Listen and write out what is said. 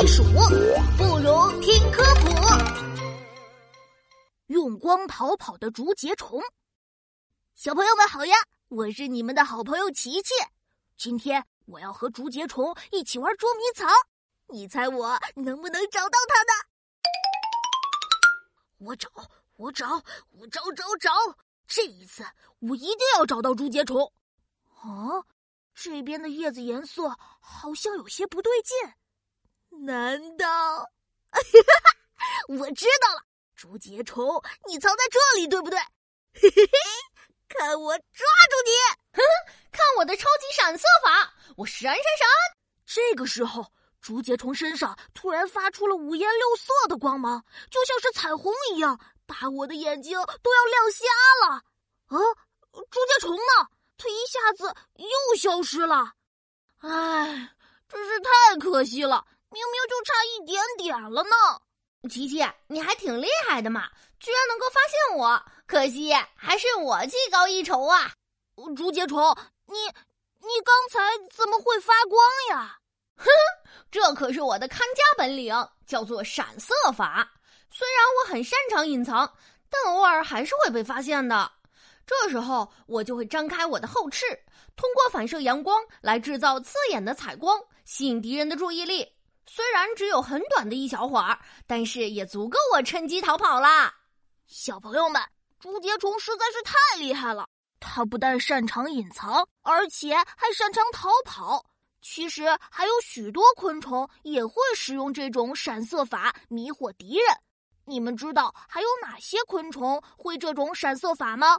避暑，不如听科普。用光逃跑的竹节虫，小朋友们好呀！我是你们的好朋友琪琪。今天我要和竹节虫一起玩捉迷藏，你猜我能不能找到它呢？我找，我找，我找找找！这一次我一定要找到竹节虫。啊，这边的叶子颜色好像有些不对劲，难道？我知道了。竹节虫，你藏在这里，对不对？嘿嘿嘿，看我抓住你！哼哼，看我的超级闪色法，我闪闪闪！这个时候，竹节虫身上突然发出了五颜六色的光芒，就像是彩虹一样，把我的眼睛都要亮瞎了。啊，竹节虫呢？它一下子又消失了。唉，真是太可惜了，明明就差一点点了呢。琪琪，你还挺厉害的嘛，居然能够发现我。可惜还是我技高一筹啊！竹节虫，你你刚才怎么会发光呀？哼，这可是我的看家本领，叫做闪色法。虽然我很擅长隐藏，但偶尔还是会被发现的。这时候我就会张开我的后翅，通过反射阳光来制造刺眼的彩光，吸引敌人的注意力。虽然只有很短的一小会儿，但是也足够我趁机逃跑啦。小朋友们，竹节虫实在是太厉害了，它不但擅长隐藏，而且还擅长逃跑。其实还有许多昆虫也会使用这种闪色法迷惑敌人。你们知道还有哪些昆虫会这种闪色法吗？